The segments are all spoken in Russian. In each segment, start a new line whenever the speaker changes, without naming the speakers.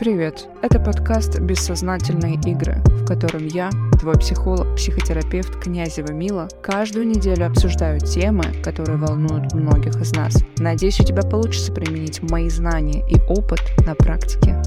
Привет! Это подкаст «Бессознательные игры», в котором я, твой психолог, психотерапевт Князева Мила, каждую неделю обсуждаю темы, которые волнуют многих из нас. Надеюсь, у тебя получится применить мои знания и опыт на практике.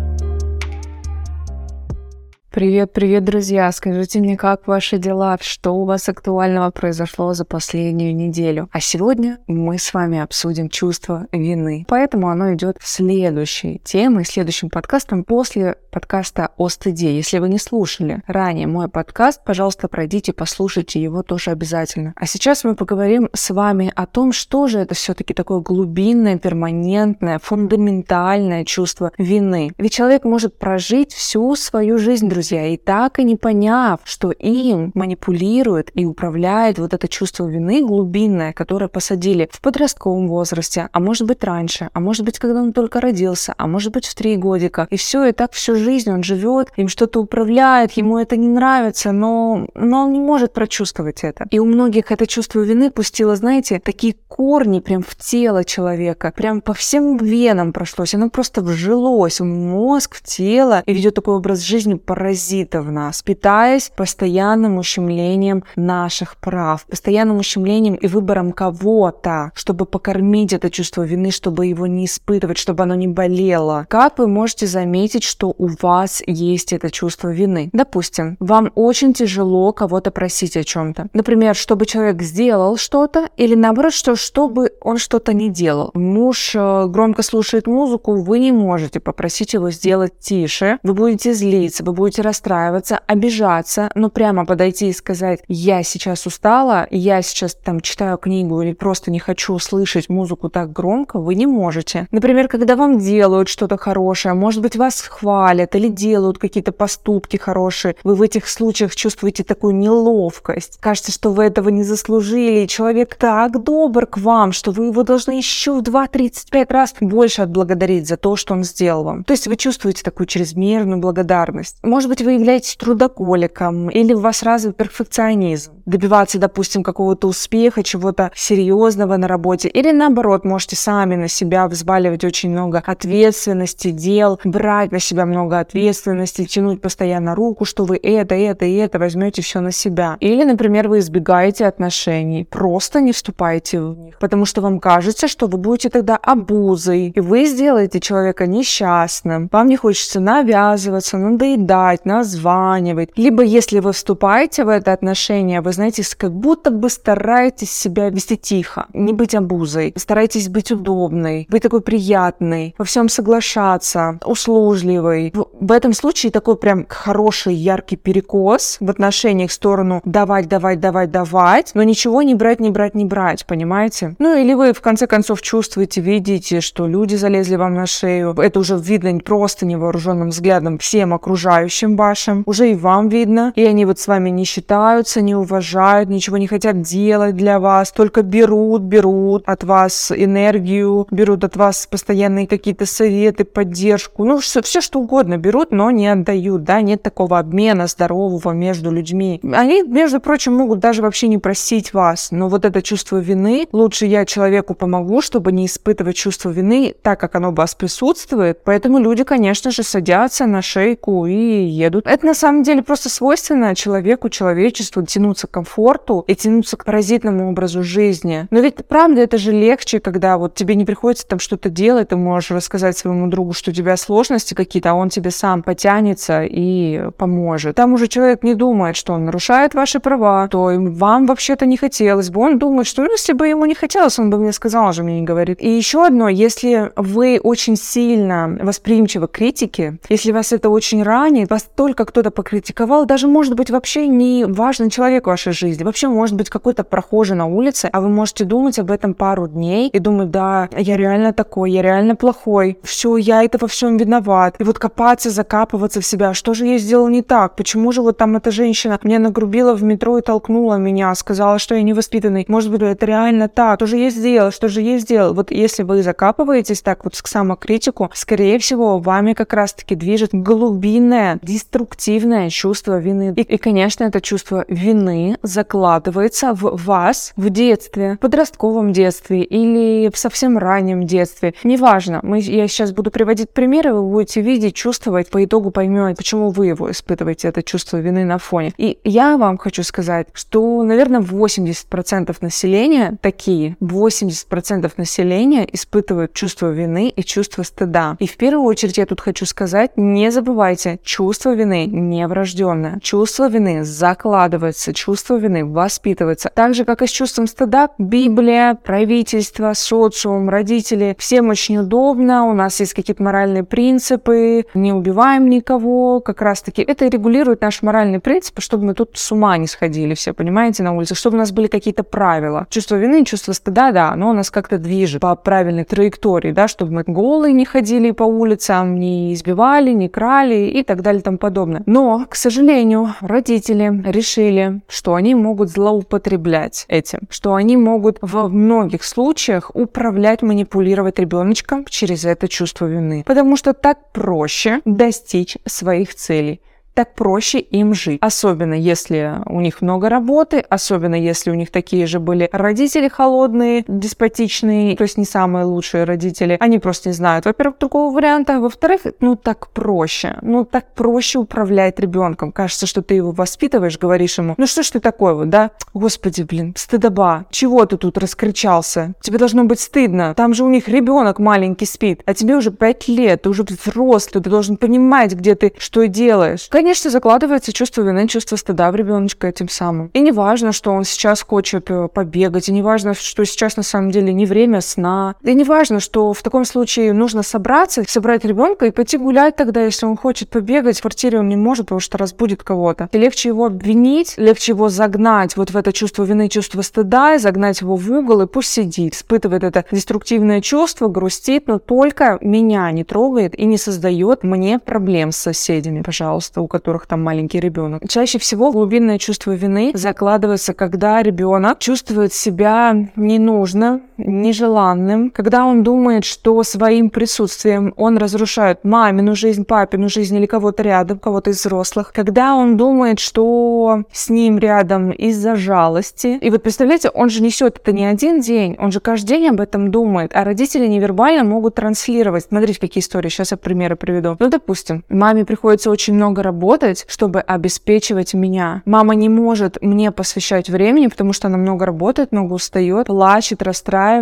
Привет, привет, друзья! Скажите мне, как ваши дела? Что у вас актуального произошло за последнюю неделю? А сегодня мы с вами обсудим чувство вины. Поэтому оно идет в следующей темой, следующим подкастом после подкаста о стыде. Если вы не слушали ранее мой подкаст, пожалуйста, пройдите, послушайте его тоже обязательно. А сейчас мы поговорим с вами о том, что же это все-таки такое глубинное, перманентное, фундаментальное чувство вины. Ведь человек может прожить всю свою жизнь, друзья, друзья, и так и не поняв, что им манипулирует и управляет вот это чувство вины глубинное, которое посадили в подростковом возрасте, а может быть раньше, а может быть, когда он только родился, а может быть в три годика. И все, и так всю жизнь он живет, им что-то управляет, ему это не нравится, но, но он не может прочувствовать это. И у многих это чувство вины пустило, знаете, такие корни прям в тело человека, прям по всем венам прошлось, оно просто вжилось в мозг, в тело и ведет такой образ жизни паразит паразита в нас, питаясь постоянным ущемлением наших прав, постоянным ущемлением и выбором кого-то, чтобы покормить это чувство вины, чтобы его не испытывать, чтобы оно не болело. Как вы можете заметить, что у вас есть это чувство вины? Допустим, вам очень тяжело кого-то просить о чем-то. Например, чтобы человек сделал что-то, или наоборот, что чтобы он что-то не делал. Муж э, громко слушает музыку, вы не можете попросить его сделать тише, вы будете злиться, вы будете расстраиваться, обижаться, но прямо подойти и сказать, я сейчас устала, я сейчас там читаю книгу или просто не хочу слышать музыку так громко, вы не можете. Например, когда вам делают что-то хорошее, может быть, вас хвалят или делают какие-то поступки хорошие, вы в этих случаях чувствуете такую неловкость. Кажется, что вы этого не заслужили, и человек так добр к вам, что вы его должны еще в 2-35 раз больше отблагодарить за то, что он сделал вам. То есть вы чувствуете такую чрезмерную благодарность. Может быть, вы являетесь трудоголиком или у вас развит перфекционизм. Добиваться, допустим, какого-то успеха, чего-то серьезного на работе. Или наоборот, можете сами на себя взваливать очень много ответственности, дел, брать на себя много ответственности, тянуть постоянно руку, что вы это, это и это возьмете все на себя. Или, например, вы избегаете отношений, просто не вступаете в них, потому что вам кажется, что вы будете тогда обузой, и вы сделаете человека несчастным. Вам не хочется навязываться, надоедать, названивать. Либо если вы вступаете в это отношение, вы знаете, как будто бы стараетесь себя вести тихо, не быть обузой, стараетесь быть удобной, быть такой приятной, во всем соглашаться, услужливой. В этом случае такой прям хороший, яркий перекос в отношениях в сторону давать, давать, давать, давать, но ничего не брать, не брать, не брать, понимаете? Ну или вы в конце концов чувствуете, видите, что люди залезли вам на шею. Это уже видно просто невооруженным взглядом всем окружающим вашим. Уже и вам видно. И они вот с вами не считаются, не уважают, ничего не хотят делать для вас, только берут, берут от вас энергию, берут от вас постоянные какие-то советы, поддержку. Ну, все, все что угодно берут, но не отдают, да, нет такого обмена здорового между людьми. Они, между прочим, могут даже вообще не просить вас, но вот это чувство вины, лучше я человеку помогу, чтобы не испытывать чувство вины, так как оно у вас присутствует. Поэтому люди, конечно же, садятся на шейку и едут. Это на самом деле просто свойственно человеку, человечеству тянуться комфорту и тянуться к паразитному образу жизни. Но ведь правда это же легче, когда вот тебе не приходится там что-то делать, ты можешь рассказать своему другу, что у тебя сложности какие-то, а он тебе сам потянется и поможет. Там уже человек не думает, что он нарушает ваши права, то вам вообще-то не хотелось бы. Он думает, что если бы ему не хотелось, он бы мне сказал, же мне не говорит. И еще одно, если вы очень сильно восприимчивы к критике, если вас это очень ранит, вас только кто-то покритиковал, даже может быть вообще не важный человек в вашей жизни, вообще может быть какой-то прохожий на улице, а вы можете думать об этом пару дней и думать, да, я реально такой, я реально плохой, все, я это во всем виноват. И вот копаться, закапываться в себя, что же я сделал не так, почему же вот там эта женщина меня нагрубила в метро и толкнула меня, сказала, что я невоспитанный. Может быть, это реально так, что же я сделал, что же я сделал. Вот если вы закапываетесь так вот к самокритику, скорее всего, вами как раз-таки движет глубинное, деструктивное чувство вины. И, и, конечно, это чувство вины закладывается в вас в детстве, в подростковом детстве или в совсем раннем детстве. Неважно, мы, я сейчас буду приводить примеры, вы будете видеть, чувствовать, по итогу поймете, почему вы его испытываете, это чувство вины на фоне. И я вам хочу сказать, что, наверное, 80% населения такие, 80% населения испытывают чувство вины и чувство стыда. И в первую очередь я тут хочу сказать, не забывайте, чувство вины не врожденное. Чувство вины закладывается, чувство вины воспитывается. Так же, как и с чувством стыда, Библия, правительство, социум, родители, всем очень удобно, у нас есть какие-то моральные принципы, не убиваем никого, как раз-таки это регулирует наши моральные принципы, чтобы мы тут с ума не сходили все, понимаете, на улице, чтобы у нас были какие-то правила. Чувство вины, чувство стыда, да, оно нас как-то движет по правильной траектории, да, чтобы мы голые не ходили по улицам, не избивали, не крали и так далее и тому подобное. Но, к сожалению, родители решили, что они могут злоупотреблять этим, что они могут в многих случаях управлять, манипулировать ребеночком через это чувство вины. Потому что так проще достичь своих целей так проще им жить. Особенно если у них много работы, особенно если у них такие же были родители холодные, деспотичные, то есть не самые лучшие родители. Они просто не знают, во-первых, другого варианта, во-вторых, ну так проще. Ну так проще управлять ребенком. Кажется, что ты его воспитываешь, говоришь ему, ну что ж ты такой вот, да? Господи, блин, стыдоба. Чего ты тут раскричался? Тебе должно быть стыдно. Там же у них ребенок маленький спит, а тебе уже пять лет, ты уже взрослый, ты должен понимать, где ты что делаешь конечно, закладывается чувство вины, чувство стыда в ребеночка этим самым. И не важно, что он сейчас хочет э, побегать, и не важно, что сейчас на самом деле не время сна. И не важно, что в таком случае нужно собраться, собрать ребенка и пойти гулять тогда, если он хочет побегать. В квартире он не может, потому что разбудит кого-то. И легче его обвинить, легче его загнать вот в это чувство вины, чувство стыда, и загнать его в угол, и пусть сидит, испытывает это деструктивное чувство, грустит, но только меня не трогает и не создает мне проблем с соседями, пожалуйста, у которых там маленький ребенок. Чаще всего глубинное чувство вины закладывается, когда ребенок чувствует себя ненужным, нежеланным, когда он думает, что своим присутствием он разрушает мамину жизнь, папину жизнь или кого-то рядом, кого-то из взрослых, когда он думает, что с ним рядом из-за жалости. И вот представляете, он же несет это не один день, он же каждый день об этом думает, а родители невербально могут транслировать. Смотрите, какие истории, сейчас я примеры приведу. Ну, допустим, маме приходится очень много работать, чтобы обеспечивать меня. Мама не может мне посвящать времени, потому что она много работает, много устает, плачет, расстраивается.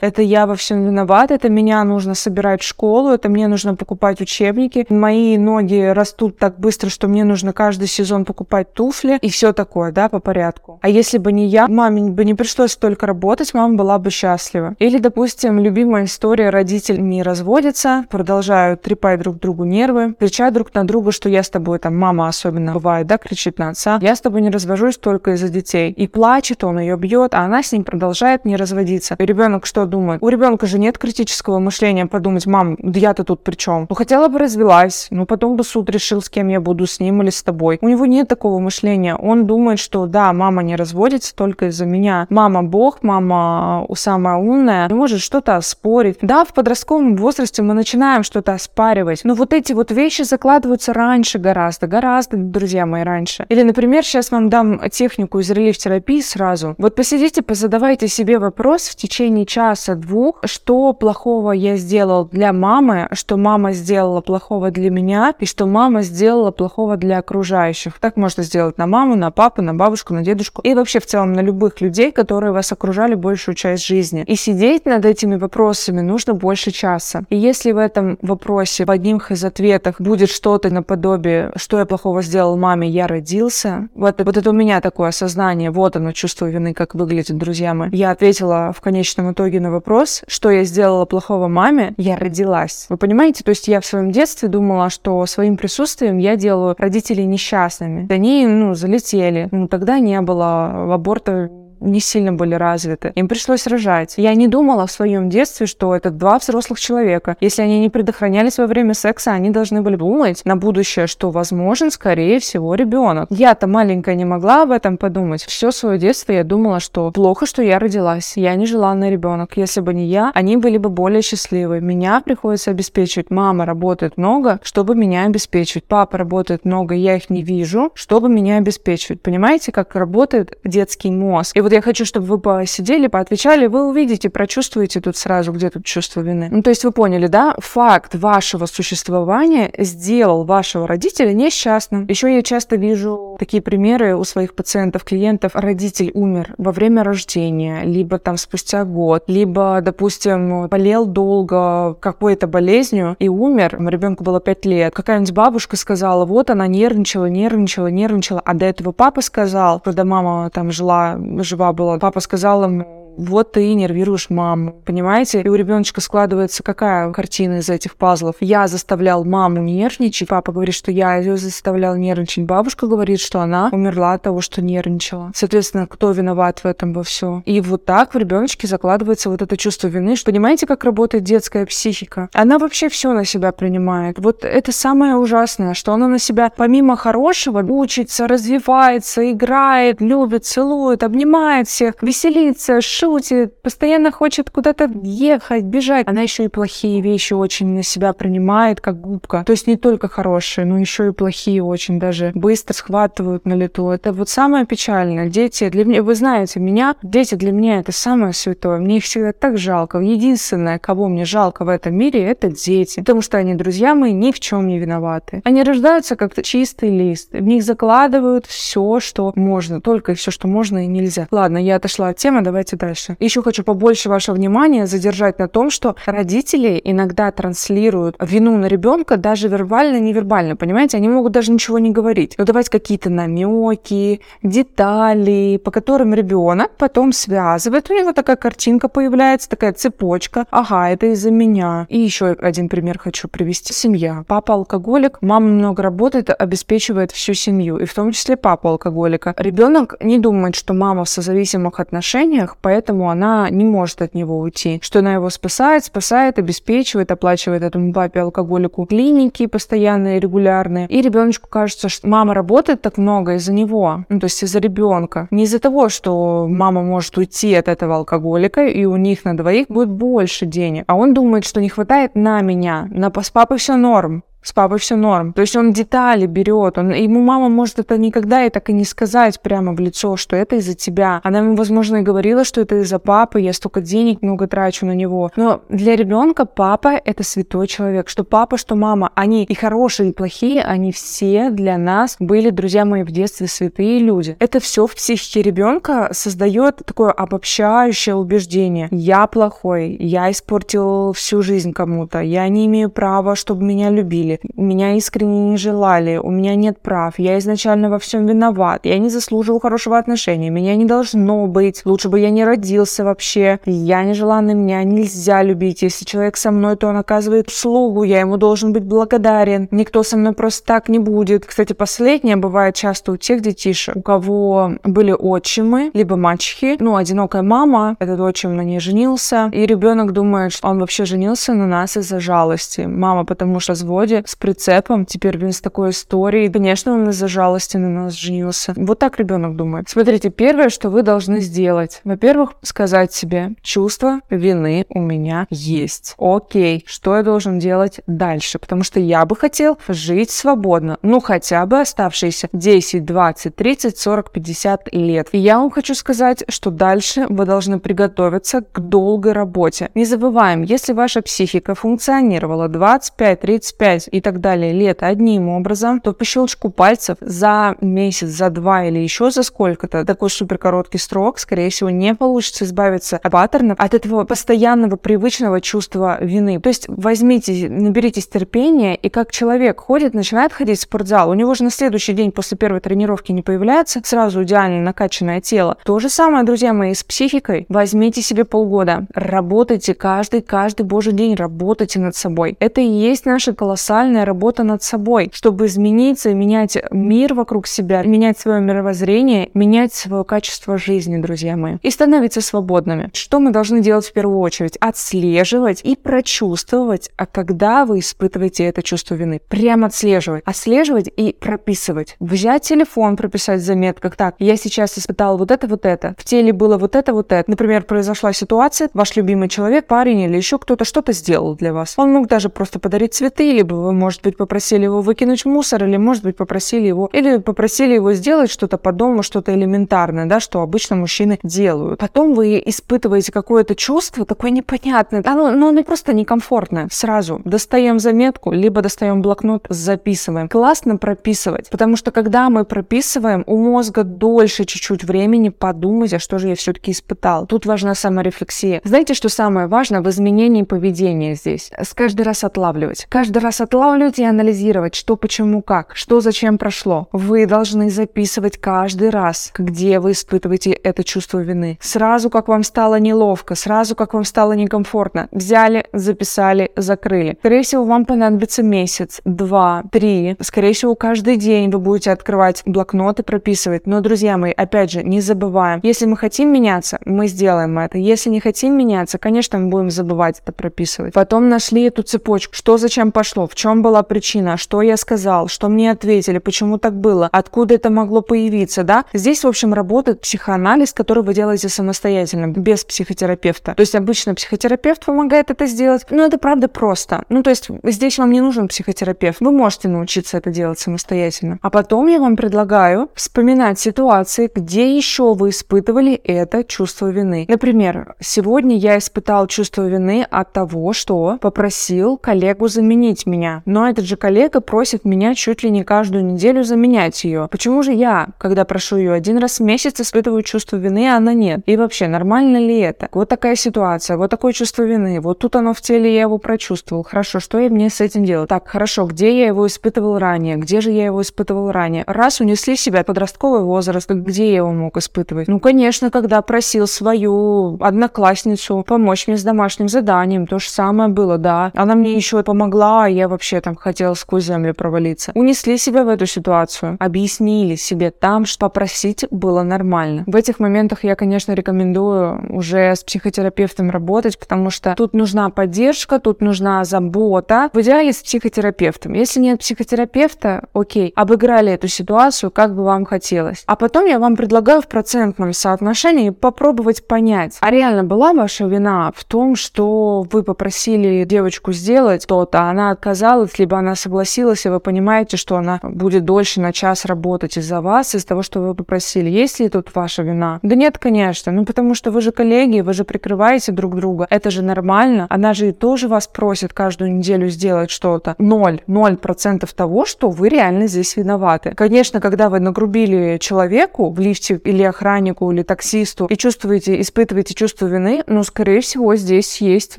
Это я во всем виновата, это меня нужно собирать в школу, это мне нужно покупать учебники. Мои ноги растут так быстро, что мне нужно каждый сезон покупать туфли и все такое, да, по порядку. А если бы не я, маме бы не пришлось столько работать, мама была бы счастлива. Или, допустим, любимая история, родители не разводятся, продолжают трепать друг другу нервы, кричать друг на друга, что я с тобой там мама особенно бывает, да, кричит на отца, я с тобой не развожусь только из-за детей. И плачет, он ее бьет, а она с ним продолжает не разводиться. Ребенок что думает? У ребенка же нет критического мышления подумать, мам, да я-то тут при чем? Ну, хотела бы развелась, ну, потом бы суд решил, с кем я буду, с ним или с тобой. У него нет такого мышления. Он думает, что да, мама не разводится только из-за меня. Мама бог, мама самая умная, не может что-то оспорить. Да, в подростковом возрасте мы начинаем что-то оспаривать, но вот эти вот вещи закладываются раньше гораздо, гораздо, друзья мои, раньше. Или, например, сейчас вам дам технику из релиф-терапии сразу. Вот посидите, позадавайте себе вопрос в течение часа-двух, что плохого я сделал для мамы, что мама сделала плохого для меня, и что мама сделала плохого для окружающих. Так можно сделать на маму, на папу, на бабушку, на дедушку и вообще в целом на любых людей, которые вас окружали большую часть жизни. И сидеть над этими вопросами нужно больше часа. И если в этом вопросе в одних из ответах будет что-то наподобие что я плохого сделал маме, я родился. Вот, вот это у меня такое осознание, вот оно, чувство вины, как выглядит, друзья мои. Я ответила в конечном итоге на вопрос, что я сделала плохого маме, я родилась. Вы понимаете? То есть я в своем детстве думала, что своим присутствием я делаю родителей несчастными. Они, ну, залетели. Ну, тогда не было аборта не сильно были развиты. Им пришлось рожать. Я не думала в своем детстве, что это два взрослых человека. Если они не предохранялись во время секса, они должны были думать на будущее, что возможен, скорее всего, ребенок. Я-то маленькая не могла об этом подумать. Все свое детство я думала, что плохо, что я родилась. Я нежеланный ребенок. Если бы не я, они были бы более счастливы. Меня приходится обеспечивать. Мама работает много, чтобы меня обеспечивать. Папа работает много, я их не вижу, чтобы меня обеспечивать. Понимаете, как работает детский мозг? И вот я хочу, чтобы вы посидели, поотвечали, вы увидите, прочувствуете тут сразу, где тут чувство вины. Ну, то есть вы поняли, да? Факт вашего существования сделал вашего родителя несчастным. Еще я часто вижу такие примеры у своих пациентов, клиентов. Родитель умер во время рождения, либо там спустя год, либо, допустим, болел долго какой-то болезнью и умер. Ребенку было 5 лет. Какая-нибудь бабушка сказала, вот она нервничала, нервничала, нервничала, а до этого папа сказал, когда мама там жила, жива была, папа сказал ему, вот ты нервируешь маму, понимаете? И у ребеночка складывается какая картина из этих пазлов? Я заставлял маму нервничать, папа говорит, что я ее заставлял нервничать, бабушка говорит, что она умерла от того, что нервничала. Соответственно, кто виноват в этом во все? И вот так в ребеночке закладывается вот это чувство вины. Что, понимаете, как работает детская психика? Она вообще все на себя принимает. Вот это самое ужасное, что она на себя помимо хорошего учится, развивается, играет, любит, целует, обнимает всех, веселится, шутит, постоянно хочет куда-то ехать, бежать. Она еще и плохие вещи очень на себя принимает, как губка. То есть не только хорошие, но еще и плохие очень даже быстро схватывают на лету. Это вот самое печальное. Дети для меня, вы знаете, меня, дети для меня это самое святое. Мне их всегда так жалко. Единственное, кого мне жалко в этом мире, это дети. Потому что они, друзья мои, ни в чем не виноваты. Они рождаются как чистый лист. В них закладывают все, что можно. Только все, что можно и нельзя. Ладно, я отошла от темы, давайте дальше дальше. Еще хочу побольше вашего внимания задержать на том, что родители иногда транслируют вину на ребенка даже вербально, невербально, понимаете? Они могут даже ничего не говорить, но давать какие-то намеки, детали, по которым ребенок потом связывает. У него такая картинка появляется, такая цепочка. Ага, это из-за меня. И еще один пример хочу привести. Семья. Папа алкоголик, мама много работает, обеспечивает всю семью, и в том числе папа алкоголика. Ребенок не думает, что мама в созависимых отношениях, поэтому поэтому она не может от него уйти. Что она его спасает, спасает, обеспечивает, оплачивает этому папе алкоголику клиники постоянные, регулярные. И ребеночку кажется, что мама работает так много из-за него, ну, то есть из-за ребенка. Не из-за того, что мама может уйти от этого алкоголика, и у них на двоих будет больше денег. А он думает, что не хватает на меня. На с папой все норм с папой все норм. То есть он детали берет, он, ему мама может это никогда и так и не сказать прямо в лицо, что это из-за тебя. Она ему, возможно, и говорила, что это из-за папы, я столько денег много трачу на него. Но для ребенка папа это святой человек. Что папа, что мама, они и хорошие, и плохие, они все для нас были, друзья мои, в детстве святые люди. Это все в психике ребенка создает такое обобщающее убеждение. Я плохой, я испортил всю жизнь кому-то, я не имею права, чтобы меня любили любили, меня искренне не желали, у меня нет прав, я изначально во всем виноват, я не заслужил хорошего отношения, меня не должно быть, лучше бы я не родился вообще, я нежеланный, меня нельзя любить, если человек со мной, то он оказывает услугу, я ему должен быть благодарен, никто со мной просто так не будет. Кстати, последнее бывает часто у тех детишек, у кого были отчимы, либо мачехи, ну, одинокая мама, этот отчим на ней женился, и ребенок думает, что он вообще женился на нас из-за жалости. Мама потому что разводе, с прицепом, теперь, блин, с такой историей. Конечно, он из-за жалости на нас женился. Вот так ребенок думает. Смотрите, первое, что вы должны сделать. Во-первых, сказать себе, чувство вины у меня есть. Окей, что я должен делать дальше? Потому что я бы хотел жить свободно. Ну, хотя бы оставшиеся 10, 20, 30, 40, 50 лет. И я вам хочу сказать, что дальше вы должны приготовиться к долгой работе. Не забываем, если ваша психика функционировала 25, 35 и так далее лет одним образом, то по щелчку пальцев за месяц, за два или еще за сколько-то, такой супер короткий срок, скорее всего, не получится избавиться от паттернов, от этого постоянного привычного чувства вины. То есть возьмите, наберитесь терпения, и как человек ходит, начинает ходить в спортзал, у него же на следующий день после первой тренировки не появляется сразу идеально накачанное тело. То же самое, друзья мои, с психикой. Возьмите себе полгода, работайте каждый, каждый божий день, работайте над собой. Это и есть наша колоссальная индивидуальная работа над собой, чтобы измениться, менять мир вокруг себя, менять свое мировоззрение, менять свое качество жизни, друзья мои, и становиться свободными. Что мы должны делать в первую очередь? Отслеживать и прочувствовать, а когда вы испытываете это чувство вины. Прям отслеживать. Отслеживать и прописывать. Взять телефон, прописать в заметках. Так, я сейчас испытала вот это, вот это. В теле было вот это, вот это. Например, произошла ситуация, ваш любимый человек, парень или еще кто-то что-то сделал для вас. Он мог даже просто подарить цветы, либо вы, может быть, попросили его выкинуть в мусор, или, может быть, попросили его, или попросили его сделать что-то по дому, что-то элементарное, да, что обычно мужчины делают. Потом вы испытываете какое-то чувство такое непонятное, оно, ну, оно просто некомфортное. Сразу достаем заметку, либо достаем блокнот, записываем. Классно прописывать, потому что когда мы прописываем, у мозга дольше чуть-чуть времени подумать, а что же я все-таки испытал. Тут важна саморефлексия. Знаете, что самое важное в изменении поведения здесь? С каждый раз отлавливать. Каждый раз отлавливать и анализировать, что, почему, как, что, зачем прошло. Вы должны записывать каждый раз, где вы испытываете это чувство вины. Сразу, как вам стало неловко, сразу, как вам стало некомфортно. Взяли, записали, закрыли. Скорее всего, вам понадобится месяц, два, три. Скорее всего, каждый день вы будете открывать блокнот и прописывать. Но, друзья мои, опять же, не забываем. Если мы хотим меняться, мы сделаем это. Если не хотим меняться, конечно, мы будем забывать это прописывать. Потом нашли эту цепочку. Что зачем пошло? В чем была причина? Что я сказал? Что мне ответили? Почему так было? Откуда это могло появиться? Да? Здесь, в общем, работает психоанализ, который вы делаете самостоятельно, без психотерапевта. То есть обычно психотерапевт помогает это сделать. Но это правда просто. Ну, то есть здесь вам не нужен психотерапевт. Вы можете научиться это делать самостоятельно. А потом я вам предлагаю вспоминать ситуации, где еще вы испытывали это чувство вины. Например, сегодня я испытал чувство вины от того, что попросил коллегу заменить меня. Но этот же коллега просит меня чуть ли не каждую неделю заменять ее. Почему же я, когда прошу ее один раз в месяц, испытываю чувство вины, а она нет? И вообще, нормально ли это? Вот такая ситуация, вот такое чувство вины, вот тут оно в теле, я его прочувствовал. Хорошо, что я мне с этим делаю? Так, хорошо, где я его испытывал ранее? Где же я его испытывал ранее? Раз унесли себя подростковый возраст, где я его мог испытывать? Ну, конечно, когда просил свою одноклассницу помочь мне с домашним заданием, то же самое было, да. Она мне еще помогла, а я вообще там хотела сквозь землю провалиться. Унесли себя в эту ситуацию, объяснили себе там, что попросить было нормально. В этих моментах я, конечно, рекомендую уже с психотерапевтом работать, потому что тут нужна поддержка, тут нужна забота. В идеале с психотерапевтом. Если нет психотерапевта, окей, обыграли эту ситуацию, как бы вам хотелось. А потом я вам предлагаю в процентном соотношении попробовать понять, а реально была ваша вина в том, что вы попросили девочку сделать то-то, а она отказалась, либо она согласилась, и вы понимаете, что она будет дольше на час работать из-за вас, из-за того, что вы попросили. Есть ли тут ваша вина? Да нет, конечно. Ну, потому что вы же коллеги, вы же прикрываете друг друга. Это же нормально. Она же и тоже вас просит каждую неделю сделать что-то. Ноль. Ноль процентов того, что вы реально здесь виноваты. Конечно, когда вы нагрубили человеку в лифте или охраннику, или таксисту, и чувствуете, испытываете чувство вины, ну, скорее всего, здесь есть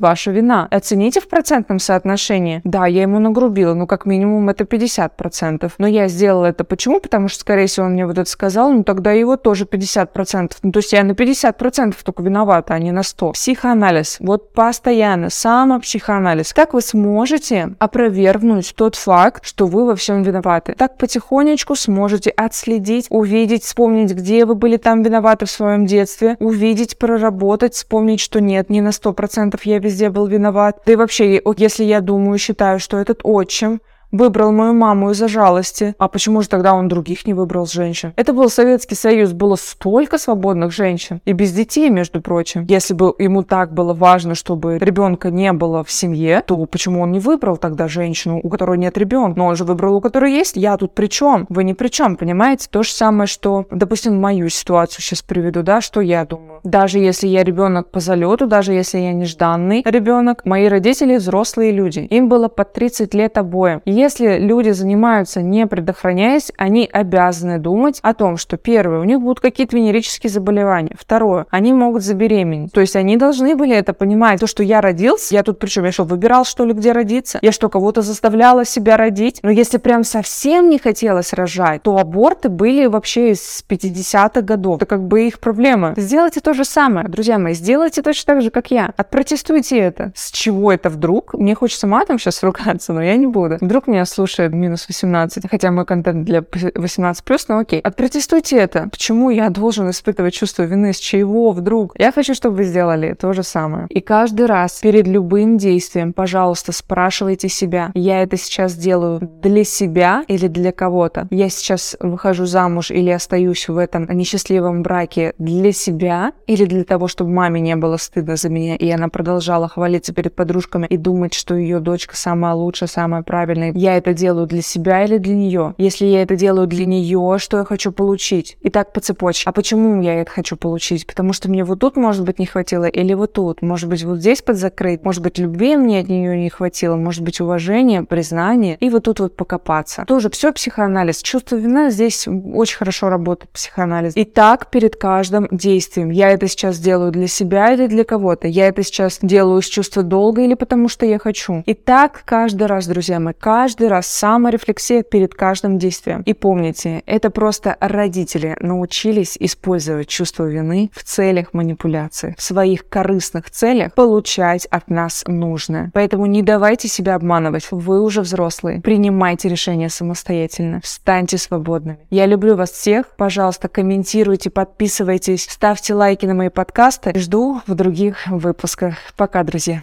ваша вина. Оцените в процентном соотношении. Да, я ему нагрубила, ну, как минимум, это 50%. Но я сделала это почему? Потому что, скорее всего, он мне вот это сказал, ну, тогда его тоже 50%. Ну, то есть я на 50% только виновата, а не на 100. Психоанализ. Вот постоянно, самопсихоанализ. Как вы сможете опровергнуть тот факт, что вы во всем виноваты? Так потихонечку сможете отследить, увидеть, вспомнить, где вы были там виноваты в своем детстве, увидеть, проработать, вспомнить, что нет, не на 100% я везде был виноват. Да и вообще, если я думаю, считаю, что этот отчим выбрал мою маму из-за жалости. А почему же тогда он других не выбрал женщин? Это был Советский Союз, было столько свободных женщин. И без детей, между прочим. Если бы ему так было важно, чтобы ребенка не было в семье, то почему он не выбрал тогда женщину, у которой нет ребенка? Но он же выбрал, у которой есть. Я тут при чем? Вы ни при чем, понимаете? То же самое, что, допустим, мою ситуацию сейчас приведу, да, что я думаю. Даже если я ребенок по залету, даже если я нежданный ребенок, мои родители взрослые люди. Им было по 30 лет обоим. Если люди занимаются не предохраняясь, они обязаны думать о том, что первое, у них будут какие-то венерические заболевания. Второе, они могут забеременеть. То есть они должны были это понимать. То, что я родился, я тут причем, я что, выбирал, что ли, где родиться? Я что, кого-то заставляла себя родить? Но если прям совсем не хотелось рожать, то аборты были вообще из 50-х годов. Это как бы их проблема. Сделайте то, то же самое, друзья мои, сделайте точно так же, как я. Отпротестуйте это. С чего это вдруг? Мне хочется матом сейчас ругаться, но я не буду. Вдруг меня слушает минус 18, хотя мой контент для 18+, но окей. Отпротестуйте это. Почему я должен испытывать чувство вины? С чего вдруг? Я хочу, чтобы вы сделали то же самое. И каждый раз перед любым действием, пожалуйста, спрашивайте себя, я это сейчас делаю для себя или для кого-то? Я сейчас выхожу замуж или остаюсь в этом несчастливом браке для себя или для того, чтобы маме не было стыдно за меня, и она продолжала хвалиться перед подружками и думать, что ее дочка самая лучшая, самая правильная. Я это делаю для себя или для нее? Если я это делаю для нее, что я хочу получить? И так по цепочке. А почему я это хочу получить? Потому что мне вот тут, может быть, не хватило, или вот тут. Может быть, вот здесь подзакрыть. Может быть, любви мне от нее не хватило. Может быть, уважения, признания. И вот тут вот покопаться. Тоже все психоанализ. Чувство вины здесь очень хорошо работает психоанализ. И так перед каждым действием. Я это сейчас делаю для себя или для кого-то. Я это сейчас делаю с чувства долга или потому что я хочу. И так каждый раз, друзья мои, каждый раз саморефлексия перед каждым действием. И помните, это просто родители научились использовать чувство вины в целях манипуляции, в своих корыстных целях получать от нас нужное. Поэтому не давайте себя обманывать. Вы уже взрослые. Принимайте решения самостоятельно. Станьте свободными. Я люблю вас всех. Пожалуйста, комментируйте, подписывайтесь, ставьте лайки на мои подкасты. Жду в других выпусках. Пока, друзья.